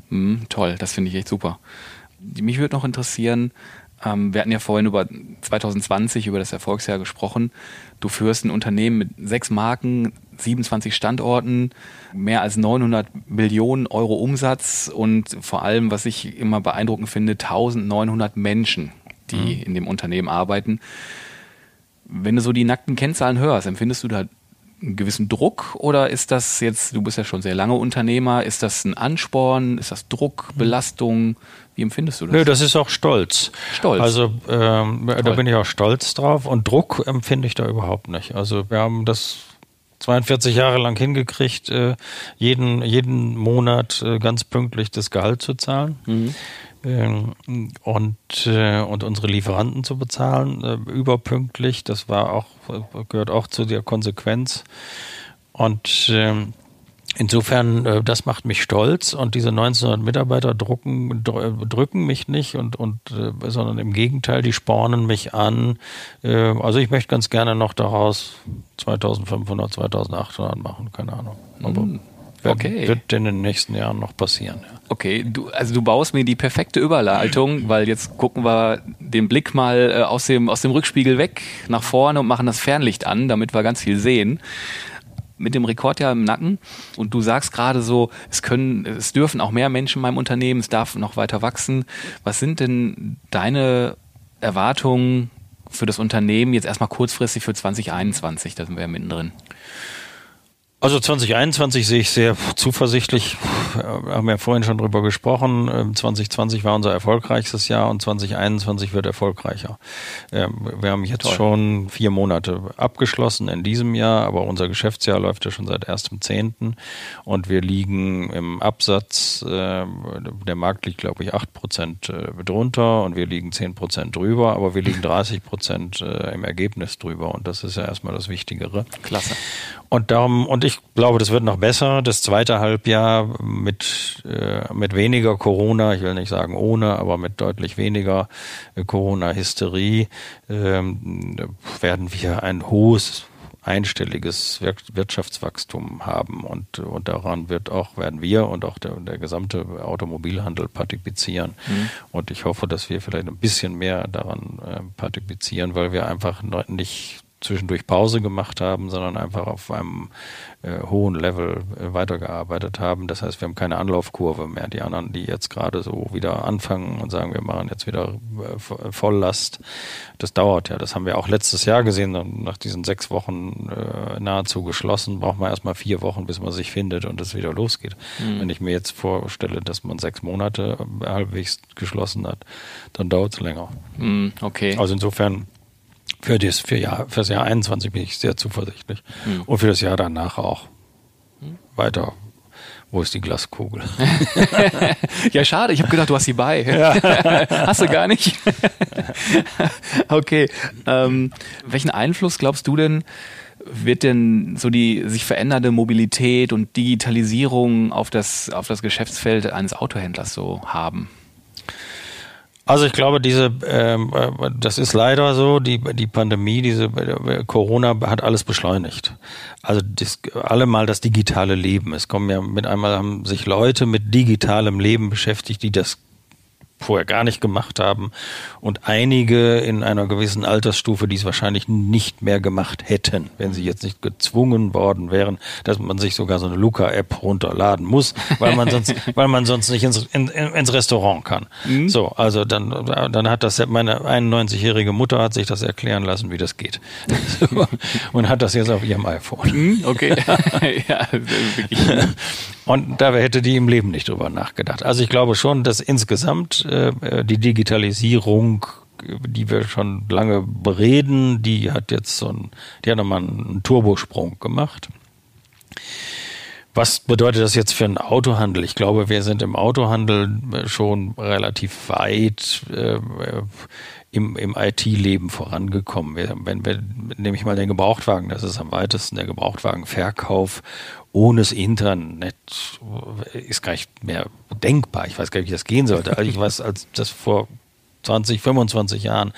Mhm, toll, das finde ich echt super. Mich würde noch interessieren, wir hatten ja vorhin über 2020, über das Erfolgsjahr gesprochen. Du führst ein Unternehmen mit sechs Marken, 27 Standorten, mehr als 900 Millionen Euro Umsatz und vor allem, was ich immer beeindruckend finde, 1900 Menschen, die mhm. in dem Unternehmen arbeiten. Wenn du so die nackten Kennzahlen hörst, empfindest du da einen gewissen Druck oder ist das jetzt, du bist ja schon sehr lange Unternehmer, ist das ein Ansporn, ist das Druck, mhm. Belastung? Wie empfindest du das? Nö, das ist auch Stolz. Stolz. Also ähm, da bin ich auch stolz drauf und Druck empfinde ich da überhaupt nicht. Also wir haben das 42 Jahre lang hingekriegt, äh, jeden, jeden Monat äh, ganz pünktlich das Gehalt zu zahlen. Mhm. Ähm, und, äh, und unsere Lieferanten zu bezahlen, äh, überpünktlich. Das war auch, gehört auch zu der Konsequenz. Und ähm, Insofern, äh, das macht mich stolz und diese 1900 Mitarbeiter drucken, drücken mich nicht und, und sondern im Gegenteil, die spornen mich an. Also ich möchte ganz gerne noch daraus 2500, 2800 machen, keine Ahnung. Mhm. Okay. Wird in den nächsten Jahren noch passieren. Ja. Okay, du, also du baust mir die perfekte Überleitung, weil jetzt gucken wir den Blick mal äh, aus, dem, aus dem Rückspiegel weg nach vorne und machen das Fernlicht an, damit wir ganz viel sehen. Mit dem Rekordjahr im Nacken. Und du sagst gerade so, es können, es dürfen auch mehr Menschen in meinem Unternehmen, es darf noch weiter wachsen. Was sind denn deine Erwartungen für das Unternehmen jetzt erstmal kurzfristig für 2021? Da sind wir ja mittendrin. Also 2021 sehe ich sehr zuversichtlich. Wir haben ja vorhin schon drüber gesprochen. 2020 ähm, war unser erfolgreichstes Jahr und 2021 wird erfolgreicher. Ähm, wir haben jetzt Toll. schon vier Monate abgeschlossen in diesem Jahr, aber unser Geschäftsjahr läuft ja schon seit 1.10. und wir liegen im Absatz, äh, der Markt liegt glaube ich 8 Prozent äh, drunter und wir liegen 10 Prozent drüber, aber wir liegen 30 Prozent äh, im Ergebnis drüber und das ist ja erstmal das Wichtigere. Klasse. Und darum, und ich glaube, das wird noch besser. Das zweite Halbjahr mit, äh, mit weniger Corona, ich will nicht sagen ohne, aber mit deutlich weniger äh, Corona-Hysterie, ähm, werden wir ein hohes einstelliges Wirtschaftswachstum haben und, und daran wird auch, werden wir und auch der, der gesamte Automobilhandel partizipieren. Mhm. Und ich hoffe, dass wir vielleicht ein bisschen mehr daran äh, partizipieren, weil wir einfach nicht zwischendurch Pause gemacht haben, sondern einfach auf einem äh, hohen Level äh, weitergearbeitet haben. Das heißt, wir haben keine Anlaufkurve mehr. Die anderen, die jetzt gerade so wieder anfangen und sagen, wir machen jetzt wieder äh, Volllast, das dauert ja. Das haben wir auch letztes Jahr gesehen. Nach diesen sechs Wochen äh, nahezu geschlossen, braucht man erstmal vier Wochen, bis man sich findet und es wieder losgeht. Mhm. Wenn ich mir jetzt vorstelle, dass man sechs Monate halbwegs geschlossen hat, dann dauert es länger. Mhm, okay. Also insofern für das für Jahr, fürs Jahr 21 bin ich sehr zuversichtlich. Mhm. Und für das Jahr danach auch. Weiter. Wo ist die Glaskugel? (laughs) ja, schade. Ich habe gedacht, du hast sie bei. Ja. (laughs) hast du gar nicht? (laughs) okay. Ähm, welchen Einfluss glaubst du denn, wird denn so die sich verändernde Mobilität und Digitalisierung auf das, auf das Geschäftsfeld eines Autohändlers so haben? Also ich glaube, diese, ähm, äh, das ist leider so, die, die Pandemie, diese äh, Corona hat alles beschleunigt. Also das, alle mal das digitale Leben. Es kommen ja mit einmal haben sich Leute mit digitalem Leben beschäftigt, die das vorher gar nicht gemacht haben und einige in einer gewissen Altersstufe, die es wahrscheinlich nicht mehr gemacht hätten, wenn sie jetzt nicht gezwungen worden wären, dass man sich sogar so eine Luca-App runterladen muss, weil man sonst, (laughs) weil man sonst nicht ins, in, ins Restaurant kann. Mhm. So, also dann, dann hat das meine 91-jährige Mutter hat sich das erklären lassen, wie das geht (laughs) und hat das jetzt auf ihrem iPhone. Mhm, okay, (laughs) ja, wirklich. Und da hätte die im Leben nicht drüber nachgedacht. Also ich glaube schon, dass insgesamt äh, die Digitalisierung, die wir schon lange bereden, die hat jetzt so ein, die hat nochmal einen Turbosprung gemacht. Was bedeutet das jetzt für einen Autohandel? Ich glaube, wir sind im Autohandel schon relativ weit äh, im, im IT-Leben vorangekommen. Wenn wir, nehme ich mal den Gebrauchtwagen, das ist am weitesten der Gebrauchtwagenverkauf ohne das Internet ist gar nicht mehr denkbar. Ich weiß gar nicht, wie das gehen sollte. Also ich weiß, als das vor 20, 25 Jahren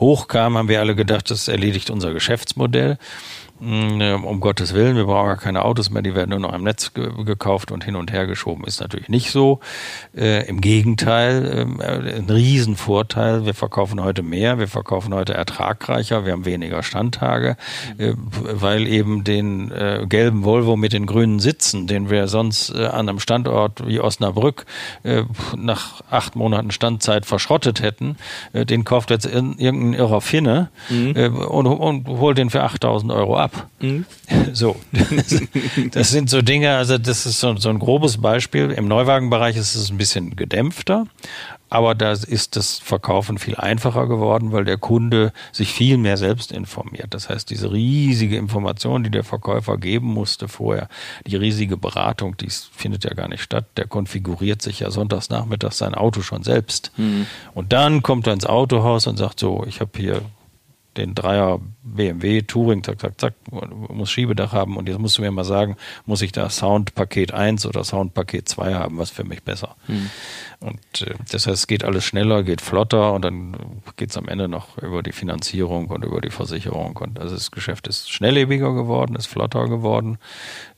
hochkam, haben wir alle gedacht, das erledigt unser Geschäftsmodell. Hm, um Gottes Willen, wir brauchen gar keine Autos mehr, die werden nur noch im Netz ge gekauft und hin und her geschoben. Ist natürlich nicht so. Äh, Im Gegenteil, äh, ein Riesenvorteil. Wir verkaufen heute mehr, wir verkaufen heute ertragreicher, wir haben weniger Standtage, äh, weil eben den äh, gelben Volvo mit den grünen Sitzen, den wir sonst äh, an einem Standort wie Osnabrück äh, nach acht Monaten Standzeit verschrottet hätten, den kauft jetzt irgendein irrer Finne mhm. und, und holt den für 8000 Euro ab ab. Mhm. So, (laughs) das sind so Dinge, also das ist so, so ein grobes Beispiel. Im Neuwagenbereich ist es ein bisschen gedämpfter, aber da ist das Verkaufen viel einfacher geworden, weil der Kunde sich viel mehr selbst informiert. Das heißt, diese riesige Information, die der Verkäufer geben musste vorher, die riesige Beratung, die findet ja gar nicht statt. Der konfiguriert sich ja sonntags nachmittags sein Auto schon selbst. Mhm. Und dann kommt er ins Autohaus und sagt so, ich habe hier den Dreier BMW Touring, zack, zack, zack, muss Schiebedach haben und jetzt musst du mir mal sagen, muss ich da Soundpaket 1 oder Soundpaket 2 haben, was für mich besser. Hm. Und äh, das heißt, es geht alles schneller, geht flotter und dann geht es am Ende noch über die Finanzierung und über die Versicherung. Und also das Geschäft ist schnelllebiger geworden, ist flotter geworden.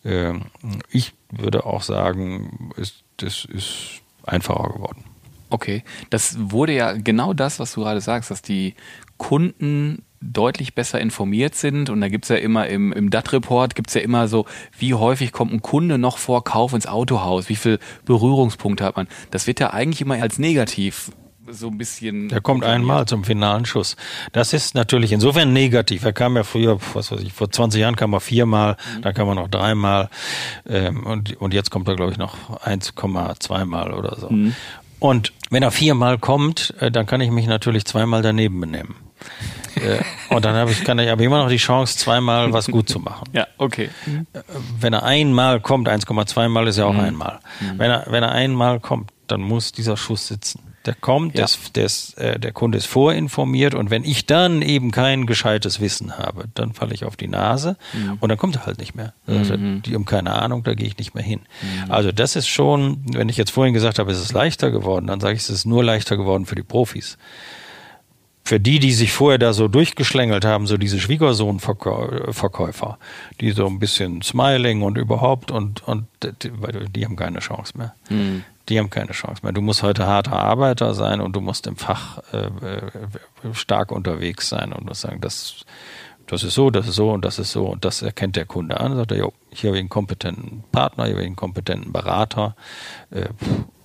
Ähm, ich würde auch sagen, ist, das ist einfacher geworden. Okay, das wurde ja genau das, was du gerade sagst, dass die Kunden deutlich besser informiert sind. Und da gibt es ja immer im, im DAT-Report, gibt es ja immer so, wie häufig kommt ein Kunde noch vor Kauf ins Autohaus, wie viel Berührungspunkte hat man. Das wird ja eigentlich immer als negativ so ein bisschen. Der kommt einmal zum finalen Schuss. Das ist natürlich insofern negativ. Er kam ja früher, was weiß ich, vor 20 Jahren kam er viermal, mhm. dann kam er noch dreimal ähm, und, und jetzt kommt er, glaube ich, noch 1,2 Mal oder so. Mhm. Und wenn er viermal kommt, äh, dann kann ich mich natürlich zweimal daneben benehmen. Äh, und dann habe ich, kann ich aber immer noch die Chance, zweimal was gut zu machen. Ja, okay. Mhm. Wenn er einmal kommt, 1,2 Mal ist ja auch mhm. einmal. Mhm. Wenn er, wenn er einmal kommt, dann muss dieser Schuss sitzen. Der kommt, ja. des, des, äh, der Kunde ist vorinformiert und wenn ich dann eben kein gescheites Wissen habe, dann falle ich auf die Nase mhm. und dann kommt er halt nicht mehr. Also mhm. die um keine Ahnung, da gehe ich nicht mehr hin. Mhm. Also das ist schon, wenn ich jetzt vorhin gesagt habe, es ist leichter geworden, dann sage ich, es ist nur leichter geworden für die Profis für die, die sich vorher da so durchgeschlängelt haben, so diese Schwiegersohnverkäufer, die so ein bisschen smiling und überhaupt und, und die, die haben keine Chance mehr. Mhm. Die haben keine Chance mehr. Du musst heute harter Arbeiter sein und du musst im Fach äh, äh, stark unterwegs sein und musst sagen, das, das ist so, das ist so und das ist so und das erkennt der Kunde an. Sagt er, jo, hier habe ich einen kompetenten Partner, hier habe ich einen kompetenten Berater, äh,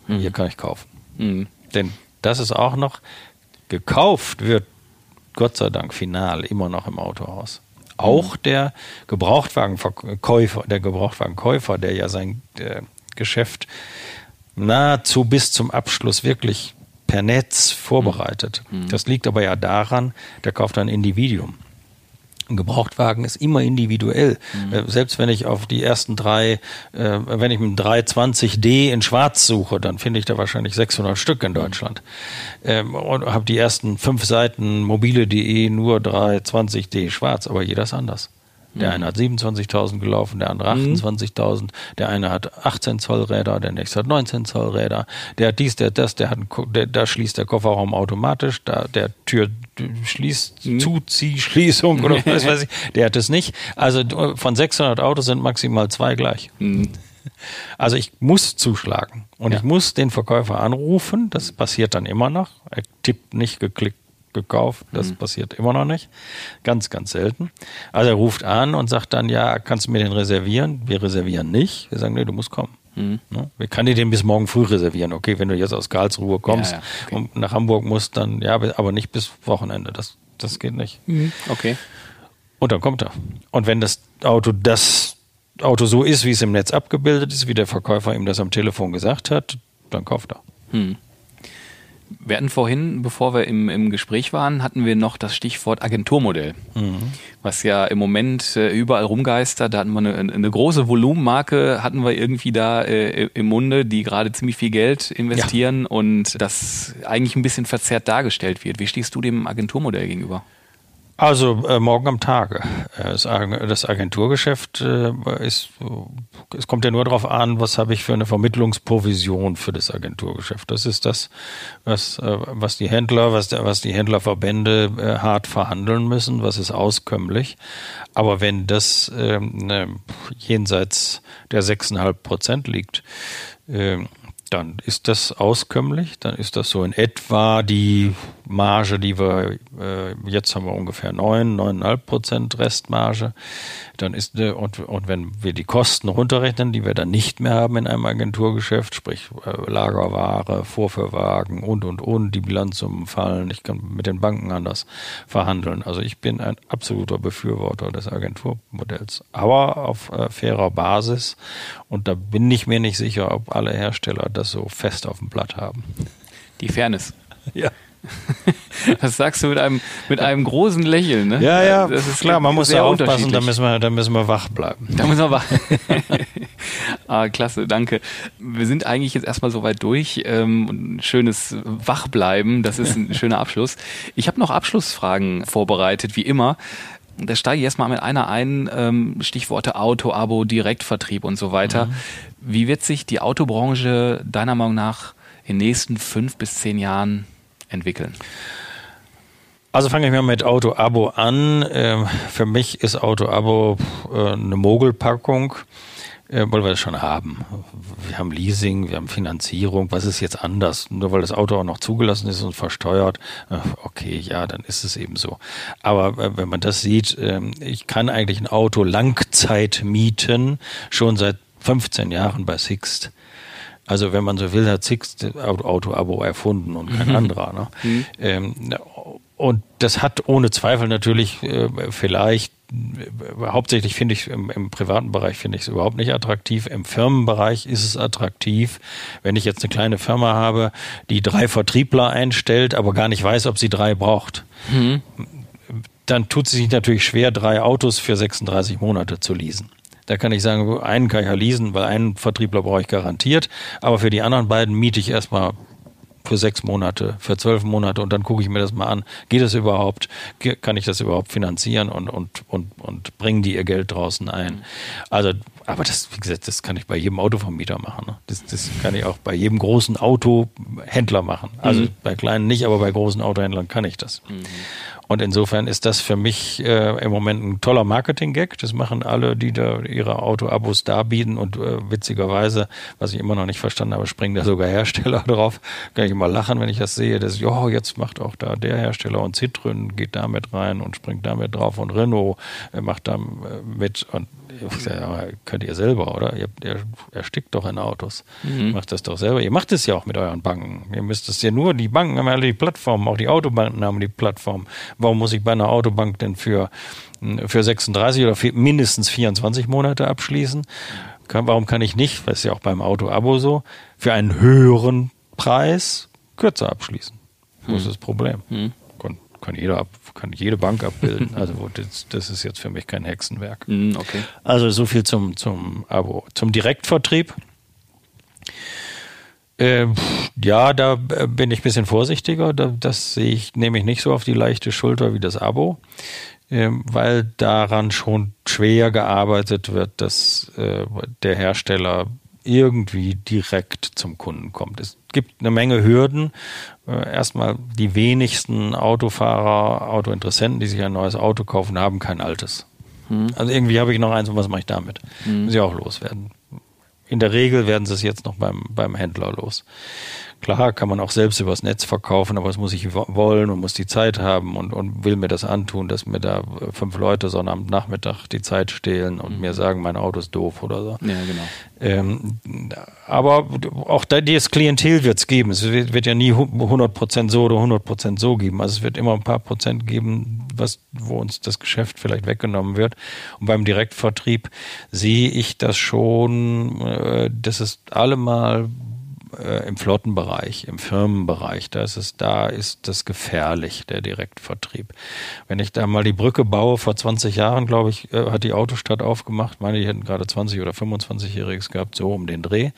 mhm. hier kann ich kaufen. Mhm. Denn das ist auch noch, gekauft wird, Gott sei Dank final, immer noch im Autohaus. Auch mhm. der Gebrauchtwagenverkäufer, der Gebrauchtwagenkäufer, der ja sein äh, Geschäft nahezu bis zum Abschluss wirklich per Netz vorbereitet. Mhm. Das liegt aber ja daran, der kauft ein Individuum. Ein Gebrauchtwagen ist immer individuell. Mhm. Äh, selbst wenn ich auf die ersten drei, äh, wenn ich einen 320D in Schwarz suche, dann finde ich da wahrscheinlich 600 Stück in Deutschland. Ähm, und habe die ersten fünf Seiten mobile.de nur 320D schwarz, aber jeder ist anders. Der eine hat 27.000 gelaufen, der andere 28.000, mhm. der eine hat 18 Zoll Räder, der nächste hat 19 Zoll Räder, der hat dies, der hat das, der hat, der, da schließt der Kofferraum automatisch, da der Tür schließt, mhm. Zuziehschließung oder (laughs) was weiß ich, der hat es nicht. Also von 600 Autos sind maximal zwei gleich. Mhm. Also ich muss zuschlagen und ja. ich muss den Verkäufer anrufen. Das passiert dann immer noch. Er tippt nicht geklickt gekauft. Das mhm. passiert immer noch nicht. Ganz, ganz selten. Also er ruft an und sagt dann, ja, kannst du mir den reservieren? Wir reservieren nicht. Wir sagen, nee, du musst kommen. Mhm. Ne? Wir können dir den bis morgen früh reservieren. Okay, wenn du jetzt aus Karlsruhe kommst ja, ja. Okay. und nach Hamburg musst, dann ja, aber nicht bis Wochenende. Das, das geht nicht. Mhm. Okay. Und dann kommt er. Und wenn das Auto das Auto so ist, wie es im Netz abgebildet ist, wie der Verkäufer ihm das am Telefon gesagt hat, dann kauft er. Mhm. Wir hatten vorhin, bevor wir im, im Gespräch waren, hatten wir noch das Stichwort Agenturmodell, mhm. was ja im Moment äh, überall rumgeistert. Da hatten wir eine, eine große Volumenmarke, hatten wir irgendwie da äh, im Munde, die gerade ziemlich viel Geld investieren ja. und das eigentlich ein bisschen verzerrt dargestellt wird. Wie stehst du dem Agenturmodell gegenüber? Also äh, morgen am Tage. Äh, das Agenturgeschäft äh, ist, es kommt ja nur darauf an, was habe ich für eine Vermittlungsprovision für das Agenturgeschäft. Das ist das, was, äh, was die Händler, was, was die Händlerverbände äh, hart verhandeln müssen, was ist auskömmlich. Aber wenn das ähm, ne, jenseits der 6,5 Prozent liegt, ähm, dann ist das auskömmlich, dann ist das so in etwa die Marge, die wir, äh, jetzt haben wir ungefähr 9, 9,5 Prozent Restmarge. Dann ist, äh, und, und wenn wir die Kosten runterrechnen, die wir dann nicht mehr haben in einem Agenturgeschäft, sprich äh, Lagerware, Vorführwagen und, und, und, die Bilanzsummen fallen, ich kann mit den Banken anders verhandeln. Also ich bin ein absoluter Befürworter des Agenturmodells, aber auf äh, fairer Basis. Und da bin ich mir nicht sicher, ob alle Hersteller das so fest auf dem Blatt haben. Die Fairness. Ja. (laughs) Das sagst du mit einem, mit einem großen Lächeln, ne? Ja, ja, das ist klar, man muss da aufpassen, da müssen, wir, da müssen wir wach bleiben. Da müssen wir wach. (laughs) ah, klasse, danke. Wir sind eigentlich jetzt erstmal soweit durch. Ähm, ein schönes Wachbleiben, das ist ein (laughs) schöner Abschluss. Ich habe noch Abschlussfragen vorbereitet, wie immer. Da steige ich erstmal mit einer ein, ähm, Stichworte Auto, Abo, Direktvertrieb und so weiter. Mhm. Wie wird sich die Autobranche deiner Meinung nach in den nächsten fünf bis zehn Jahren entwickeln? Also fange ich mal mit Auto-Abo an. Ähm, für mich ist Auto-Abo äh, eine Mogelpackung, äh, weil wir das schon haben. Wir haben Leasing, wir haben Finanzierung. Was ist jetzt anders? Nur weil das Auto auch noch zugelassen ist und versteuert, äh, okay, ja, dann ist es eben so. Aber wenn man das sieht, ähm, ich kann eigentlich ein Auto Langzeit mieten, schon seit 15 Jahren bei Sixt. Also wenn man so will, hat Sixt Auto-Abo erfunden und kein mhm. anderer. Ne? Mhm. Ähm, und das hat ohne Zweifel natürlich äh, vielleicht äh, hauptsächlich finde ich im, im, privaten Bereich finde ich es überhaupt nicht attraktiv. Im Firmenbereich ist es attraktiv. Wenn ich jetzt eine kleine Firma habe, die drei Vertriebler einstellt, aber gar nicht weiß, ob sie drei braucht, mhm. dann tut sie sich natürlich schwer, drei Autos für 36 Monate zu leasen. Da kann ich sagen, einen kann ich ja leasen, weil einen Vertriebler brauche ich garantiert. Aber für die anderen beiden miete ich erstmal für sechs Monate, für zwölf Monate und dann gucke ich mir das mal an. Geht das überhaupt? Kann ich das überhaupt finanzieren und, und, und, und bringen die ihr Geld draußen ein? Also, aber das, wie gesagt, das kann ich bei jedem Autovermieter machen. Ne? Das, das kann ich auch bei jedem großen Autohändler machen. Also mhm. bei kleinen nicht, aber bei großen Autohändlern kann ich das. Mhm. Und insofern ist das für mich äh, im Moment ein toller Marketing-Gag. Das machen alle, die da ihre Auto-Abos darbieten. Und äh, witzigerweise, was ich immer noch nicht verstanden habe, springen da sogar Hersteller (laughs) drauf. Kann ich immer lachen, wenn ich das sehe. Das, ja, jetzt macht auch da der Hersteller und Citroën geht da mit rein und springt damit drauf und Renault äh, macht da äh, mit. Und ich sage, aber könnt ihr selber, oder? Ihr, ihr erstickt doch in Autos. Mhm. Macht das doch selber. Ihr macht es ja auch mit euren Banken. Ihr müsst es ja nur, die Banken haben alle die Plattform, auch die Autobanken haben die Plattform. Warum muss ich bei einer Autobank denn für, für 36 oder für mindestens 24 Monate abschließen? Warum kann ich nicht, das ist ja auch beim Auto-Abo so, für einen höheren Preis kürzer abschließen? Wo ist mhm. das Problem? Mhm kann jeder ab, kann jede Bank abbilden. (laughs) Also das, das ist jetzt für mich kein Hexenwerk. Mm, okay. Also so viel zum, zum Abo. Zum Direktvertrieb. Äh, ja, da bin ich ein bisschen vorsichtiger. Das sehe ich, nehme ich nicht so auf die leichte Schulter wie das Abo, äh, weil daran schon schwer gearbeitet wird, dass äh, der Hersteller irgendwie direkt zum Kunden kommt. Es gibt eine Menge Hürden. Äh, erstmal die wenigsten Autofahrer, Autointeressenten, die sich ein neues Auto kaufen, haben kein altes. Hm. Also irgendwie habe ich noch eins und was mache ich damit? Hm. Muss ich auch loswerden. In der Regel werden sie es jetzt noch beim, beim Händler los. Klar kann man auch selbst übers Netz verkaufen, aber das muss ich wollen und muss die Zeit haben und, und will mir das antun, dass mir da fünf Leute Sonnabendnachmittag die Zeit stehlen und mhm. mir sagen, mein Auto ist doof oder so. Ja, genau. Ähm, aber auch da, das Klientel wird es geben. Es wird, wird, ja nie 100% so oder 100% so geben. Also es wird immer ein paar Prozent geben, was, wo uns das Geschäft vielleicht weggenommen wird. Und beim Direktvertrieb sehe ich das schon, äh, dass es allemal äh, im Flottenbereich, im Firmenbereich, da ist es, da ist das gefährlich, der Direktvertrieb. Wenn ich da mal die Brücke baue, vor 20 Jahren, glaube ich, äh, hat die Autostadt aufgemacht, meine, die hätten gerade 20 oder 25-Jähriges gehabt, so um den Dreh.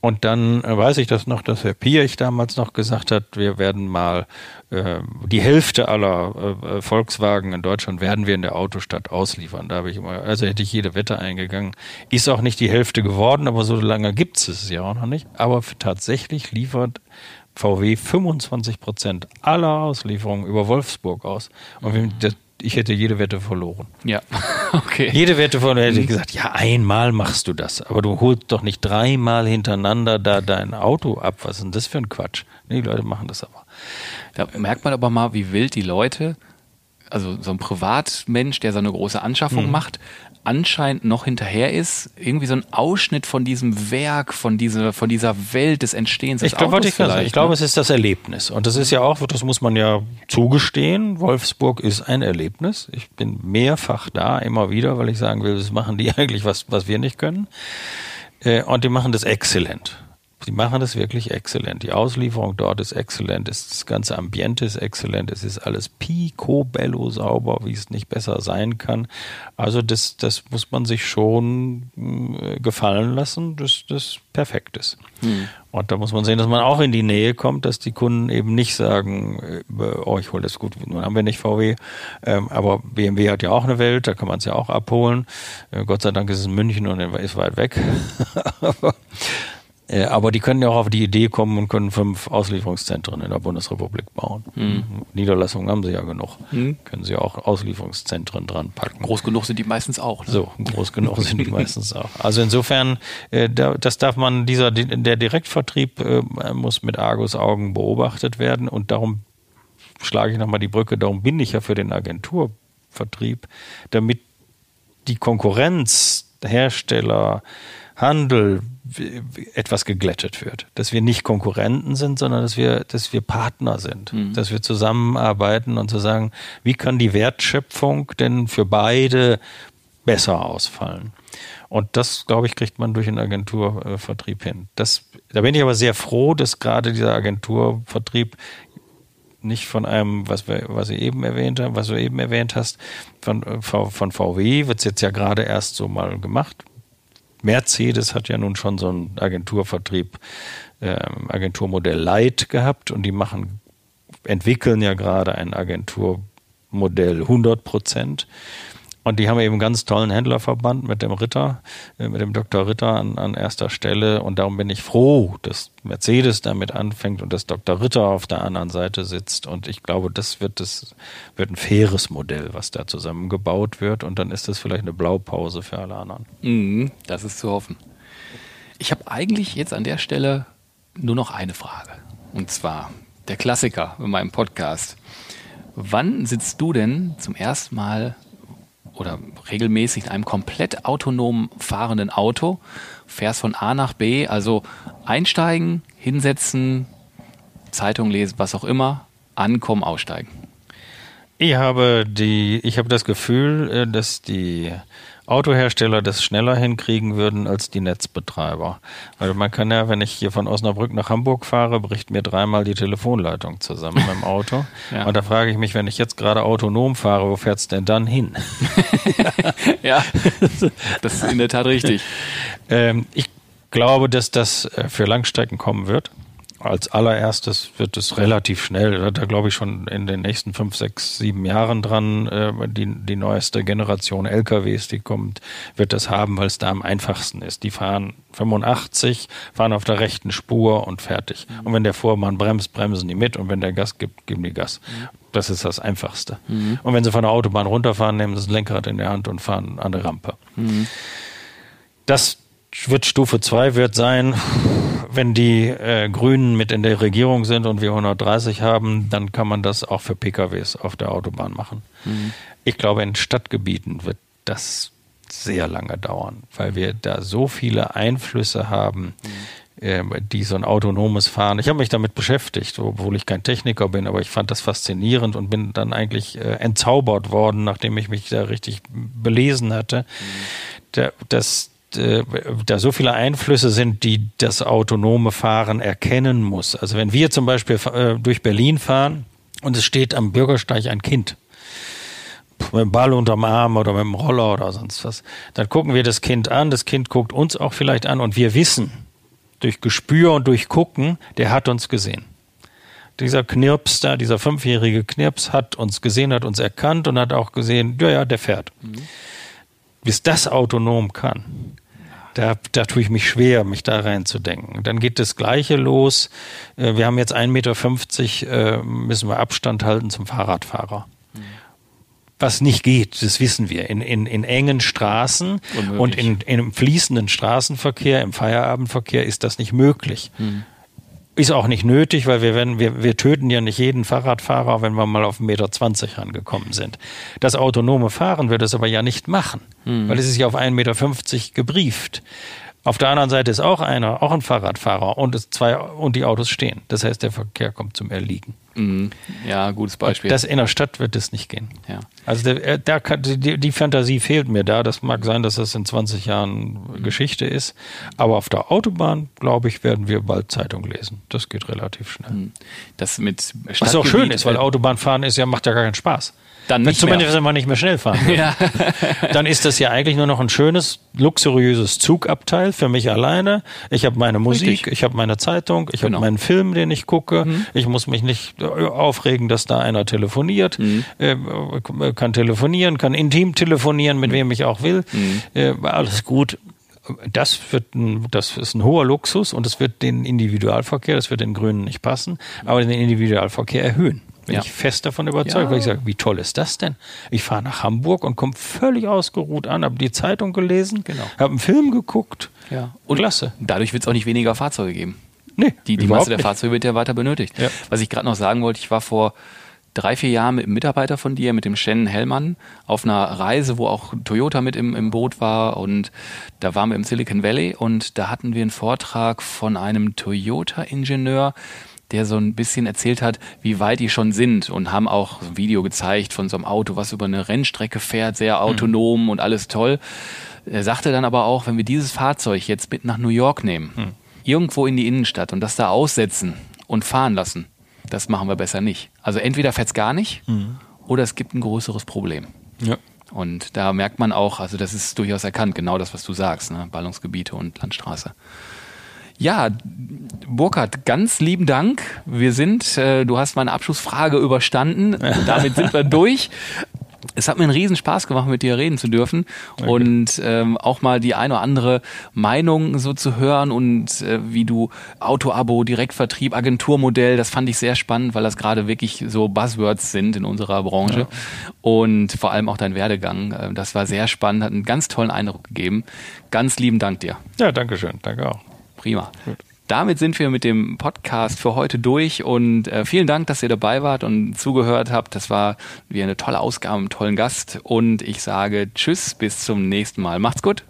Und dann äh, weiß ich das noch, dass Herr Piech damals noch gesagt hat, wir werden mal äh, die Hälfte aller äh, Volkswagen in Deutschland werden wir in der Autostadt ausliefern. Da habe ich immer, also hätte ich jede Wette eingegangen. Ist auch nicht die Hälfte geworden, aber so lange gibt es es ja auch noch nicht. Aber tatsächlich liefert VW 25 Prozent aller Auslieferungen über Wolfsburg aus. Und das, ich hätte jede Wette verloren. Ja, (laughs) okay. Jede Wette verloren hätte ich gesagt, ja, einmal machst du das, aber du holst doch nicht dreimal hintereinander da dein Auto ab. Was ist denn das für ein Quatsch? Nee, die Leute machen das aber. Da merkt man aber mal, wie wild die Leute, also so ein Privatmensch, der so eine große Anschaffung mhm. macht, anscheinend noch hinterher ist, irgendwie so ein Ausschnitt von diesem Werk, von dieser, von dieser Welt des Entstehens des ich glaub, Autos vielleicht. Ich glaube, ne? es ist das Erlebnis. Und das ist ja auch, das muss man ja zugestehen, Wolfsburg ist ein Erlebnis. Ich bin mehrfach da, immer wieder, weil ich sagen will, das machen die (laughs) eigentlich was, was wir nicht können. Äh, und die machen das exzellent. Sie machen das wirklich exzellent. Die Auslieferung dort ist exzellent. Das ganze Ambiente ist exzellent. Es ist alles picobello sauber, wie es nicht besser sein kann. Also das, das muss man sich schon äh, gefallen lassen, dass das perfekt ist. Hm. Und da muss man sehen, dass man auch in die Nähe kommt, dass die Kunden eben nicht sagen, äh, oh, ich hole das gut, nun haben wir nicht VW, ähm, aber BMW hat ja auch eine Welt, da kann man es ja auch abholen. Äh, Gott sei Dank ist es in München und ist weit weg. (laughs) Äh, aber die können ja auch auf die Idee kommen und können fünf Auslieferungszentren in der Bundesrepublik bauen. Mhm. Niederlassungen haben sie ja genug. Mhm. Können sie auch Auslieferungszentren dran packen. Groß genug sind die meistens auch. Ne? So, groß genug sind die (laughs) meistens auch. Also insofern, äh, das darf man, dieser, der Direktvertrieb äh, muss mit Argus Augen beobachtet werden und darum schlage ich nochmal die Brücke, darum bin ich ja für den Agenturvertrieb, damit die Konkurrenz, Hersteller, Handel, etwas geglättet wird. Dass wir nicht Konkurrenten sind, sondern dass wir, dass wir Partner sind. Mhm. Dass wir zusammenarbeiten und zu sagen, wie kann die Wertschöpfung denn für beide besser ausfallen? Und das, glaube ich, kriegt man durch den Agenturvertrieb hin. Das, da bin ich aber sehr froh, dass gerade dieser Agenturvertrieb nicht von einem, was wir, was ich eben erwähnt haben, was du eben erwähnt hast, von, äh, von VW wird es jetzt ja gerade erst so mal gemacht. Mercedes hat ja nun schon so einen Agenturvertrieb, äh, Agenturmodell Light gehabt und die machen, entwickeln ja gerade ein Agenturmodell 100 Prozent. Und die haben eben einen ganz tollen Händlerverband mit dem Ritter, äh, mit dem Dr. Ritter an, an erster Stelle. Und darum bin ich froh, dass Mercedes damit anfängt und dass Dr. Ritter auf der anderen Seite sitzt. Und ich glaube, das wird, das wird ein faires Modell, was da zusammengebaut wird. Und dann ist das vielleicht eine Blaupause für alle anderen. Mhm, das ist zu hoffen. Ich habe eigentlich jetzt an der Stelle nur noch eine Frage. Und zwar der Klassiker in meinem Podcast. Wann sitzt du denn zum ersten Mal oder regelmäßig in einem komplett autonom fahrenden Auto, fährst von A nach B, also einsteigen, hinsetzen, Zeitung lesen, was auch immer, ankommen, aussteigen. Ich habe die, ich habe das Gefühl, äh, dass die Autohersteller das schneller hinkriegen würden als die Netzbetreiber. Weil man kann ja, wenn ich hier von Osnabrück nach Hamburg fahre, bricht mir dreimal die Telefonleitung zusammen im Auto. (laughs) ja. Und da frage ich mich, wenn ich jetzt gerade autonom fahre, wo fährt es denn dann hin? (laughs) ja, das ist in der Tat richtig. Ähm, ich glaube, dass das äh, für Langstrecken kommen wird als allererstes wird es relativ schnell, da glaube ich schon in den nächsten fünf, sechs, sieben Jahren dran, äh, die, die neueste Generation LKWs, die kommt, wird das haben, weil es da am einfachsten ist. Die fahren 85, fahren auf der rechten Spur und fertig. Mhm. Und wenn der Vormann bremst, bremsen die mit und wenn der Gas gibt, geben die Gas. Mhm. Das ist das Einfachste. Mhm. Und wenn sie von der Autobahn runterfahren, nehmen sie das Lenkrad in der Hand und fahren an der Rampe. Mhm. Das wird Stufe 2 wird sein, wenn die äh, Grünen mit in der Regierung sind und wir 130 haben, dann kann man das auch für PKWs auf der Autobahn machen. Mhm. Ich glaube, in Stadtgebieten wird das sehr lange dauern, weil wir da so viele Einflüsse haben, mhm. äh, die so ein autonomes Fahren. Ich habe mich damit beschäftigt, obwohl ich kein Techniker bin, aber ich fand das faszinierend und bin dann eigentlich äh, entzaubert worden, nachdem ich mich da richtig belesen hatte. Mhm. Da, das äh, da so viele Einflüsse sind, die das autonome Fahren erkennen muss. Also wenn wir zum Beispiel äh, durch Berlin fahren und es steht am Bürgersteig ein Kind, mit dem Ball unterm Arm oder mit dem Roller oder sonst was, dann gucken wir das Kind an, das Kind guckt uns auch vielleicht an und wir wissen durch Gespür und durch Gucken, der hat uns gesehen. Dieser Knirps da, dieser fünfjährige Knirps hat uns gesehen, hat uns erkannt und hat auch gesehen, ja, ja, der fährt. Mhm. Bis das autonom kann, da, da tue ich mich schwer, mich da reinzudenken. Dann geht das Gleiche los. Äh, wir haben jetzt 1,50 Meter, äh, müssen wir Abstand halten zum Fahrradfahrer was nicht geht, das wissen wir. In, in, in engen Straßen Unmöglich. und in, in fließenden Straßenverkehr, im Feierabendverkehr ist das nicht möglich. Hm. Ist auch nicht nötig, weil wir, wenn, wir, wir töten ja nicht jeden Fahrradfahrer, wenn wir mal auf 1,20 Meter rangekommen sind. Das autonome Fahren wird es aber ja nicht machen, hm. weil es ist ja auf 1,50 Meter gebrieft. Auf der anderen Seite ist auch einer, auch ein Fahrradfahrer und, es zwei, und die Autos stehen. Das heißt, der Verkehr kommt zum Erliegen. Mhm. Ja, gutes Beispiel. Das in der Stadt wird es nicht gehen. Ja. Also der, äh, der, die, die, Fantasie fehlt mir da. Das mag sein, dass das in 20 Jahren mhm. Geschichte ist. Aber auf der Autobahn, glaube ich, werden wir bald Zeitung lesen. Das geht relativ schnell. Mhm. Das mit Was auch schön ist, weil Autobahnfahren ist ja, macht ja gar keinen Spaß. Dann nicht Zumindest, wenn man nicht mehr schnell fahren will. (laughs) ja. Dann ist das ja eigentlich nur noch ein schönes, luxuriöses Zugabteil für mich alleine. Ich habe meine Musik, Richtig. ich habe meine Zeitung, ich genau. habe meinen Film, den ich gucke. Mhm. Ich muss mich nicht aufregen, dass da einer telefoniert. Mhm. Äh, kann telefonieren, kann intim telefonieren, mit mhm. wem ich auch will. Mhm. Äh, alles gut das wird ein, das ist ein hoher Luxus und es wird den Individualverkehr, das wird den Grünen nicht passen, aber den Individualverkehr erhöhen. Bin ja. ich fest davon überzeugt, ja. weil ich sage, wie toll ist das denn? Ich fahre nach Hamburg und komme völlig ausgeruht an, habe die Zeitung gelesen, genau. habe einen Film geguckt. Ja. Und Klasse. Dadurch wird es auch nicht weniger Fahrzeuge geben. Nee, die, die Masse der nicht. Fahrzeuge wird ja weiter benötigt. Ja. Was ich gerade noch sagen wollte, ich war vor drei, vier Jahren mit einem Mitarbeiter von dir, mit dem Shannon Hellmann, auf einer Reise, wo auch Toyota mit im, im Boot war und da waren wir im Silicon Valley und da hatten wir einen Vortrag von einem Toyota-Ingenieur, der so ein bisschen erzählt hat, wie weit die schon sind und haben auch ein Video gezeigt von so einem Auto, was über eine Rennstrecke fährt, sehr mhm. autonom mhm. und alles toll. Er sagte dann aber auch, wenn wir dieses Fahrzeug jetzt mit nach New York nehmen, mhm. irgendwo in die Innenstadt und das da aussetzen und fahren lassen, das machen wir besser nicht. Also entweder fährt es gar nicht mhm. oder es gibt ein größeres Problem. Ja. Und da merkt man auch, also das ist durchaus erkannt, genau das, was du sagst, ne? Ballungsgebiete und Landstraße. Ja, Burkhard, ganz lieben Dank. Wir sind, äh, du hast meine Abschlussfrage überstanden. (laughs) Damit sind wir durch. Es hat mir einen riesen Spaß gemacht, mit dir reden zu dürfen okay. und ähm, auch mal die eine oder andere Meinung so zu hören und äh, wie du Autoabo, Direktvertrieb, Agenturmodell, das fand ich sehr spannend, weil das gerade wirklich so Buzzwords sind in unserer Branche ja. und vor allem auch dein Werdegang. Äh, das war sehr spannend, hat einen ganz tollen Eindruck gegeben. Ganz lieben Dank dir. Ja, danke schön. Danke auch. Prima. Gut. Damit sind wir mit dem Podcast für heute durch und äh, vielen Dank, dass ihr dabei wart und zugehört habt. Das war wie eine tolle Ausgabe, einen tollen Gast und ich sage Tschüss, bis zum nächsten Mal. Macht's gut.